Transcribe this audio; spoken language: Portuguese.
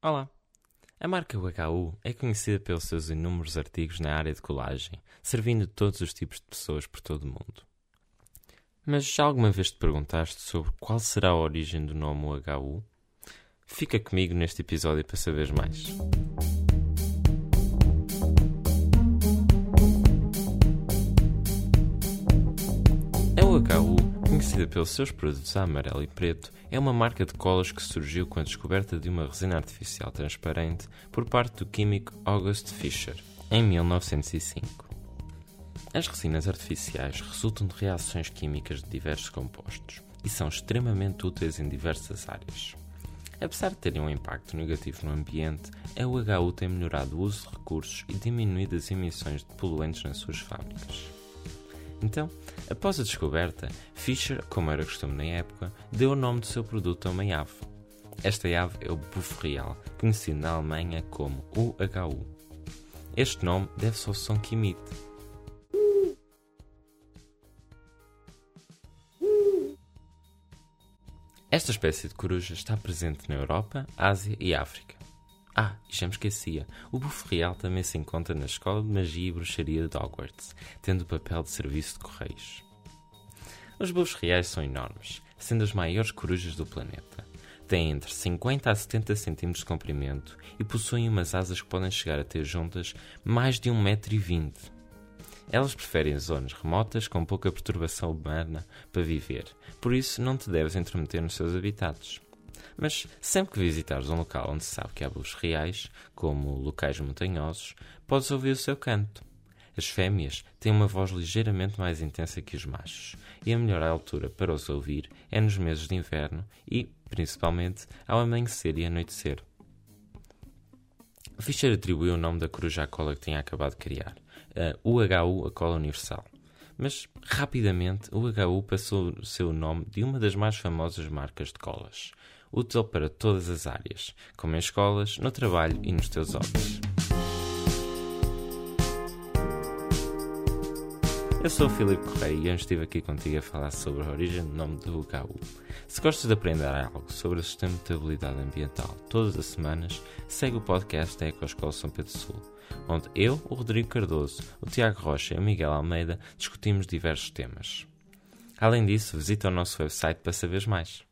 Olá! A marca UHU é conhecida pelos seus inúmeros artigos na área de colagem, servindo todos os tipos de pessoas por todo o mundo. Mas já alguma vez te perguntaste sobre qual será a origem do nome UHU? Fica comigo neste episódio para saberes mais. Conhecida pelos seus produtos amarelo e preto, é uma marca de colas que surgiu com a descoberta de uma resina artificial transparente por parte do químico August Fischer, em 1905. As resinas artificiais resultam de reações químicas de diversos compostos e são extremamente úteis em diversas áreas. Apesar de terem um impacto negativo no ambiente, a UHU tem melhorado o uso de recursos e diminuído as emissões de poluentes nas suas fábricas. Então, após a descoberta, Fischer, como era costume na época, deu o nome do seu produto a uma ave. Esta ave é o bufo real, conhecido na Alemanha como UHU. Este nome deve-se ao som que emite. Esta espécie de coruja está presente na Europa, Ásia e África. Ah, e já me esquecia. O bufo real também se encontra na Escola de Magia e Bruxaria de Hogwarts, tendo o papel de serviço de correios. Os bufos reais são enormes, sendo as maiores corujas do planeta. Têm entre 50 a 70 cm de comprimento e possuem umas asas que podem chegar a ter juntas mais de 1,20m. Elas preferem zonas remotas com pouca perturbação humana para viver, por isso não te deves intrometer nos seus habitats. Mas sempre que visitares um local onde se sabe que há búhos reais, como locais montanhosos, podes ouvir o seu canto. As fêmeas têm uma voz ligeiramente mais intensa que os machos, e a melhor altura para os ouvir é nos meses de inverno e, principalmente, ao amanhecer e anoitecer. Fischer atribuiu o nome da coruja à cola que tinha acabado de criar, a UHU, a cola universal. Mas, rapidamente, o UHU passou o seu nome de uma das mais famosas marcas de colas, útil para todas as áreas, como em escolas, no trabalho e nos teus hobbies. Eu sou o Filipe Correia e hoje estive aqui contigo a falar sobre a origem do nome do UKU. Se gostas de aprender algo sobre a sustentabilidade ambiental todas as semanas, segue o podcast da Ecoescola São Pedro Sul, onde eu, o Rodrigo Cardoso, o Tiago Rocha e o Miguel Almeida discutimos diversos temas. Além disso, visita o nosso website para saberes mais.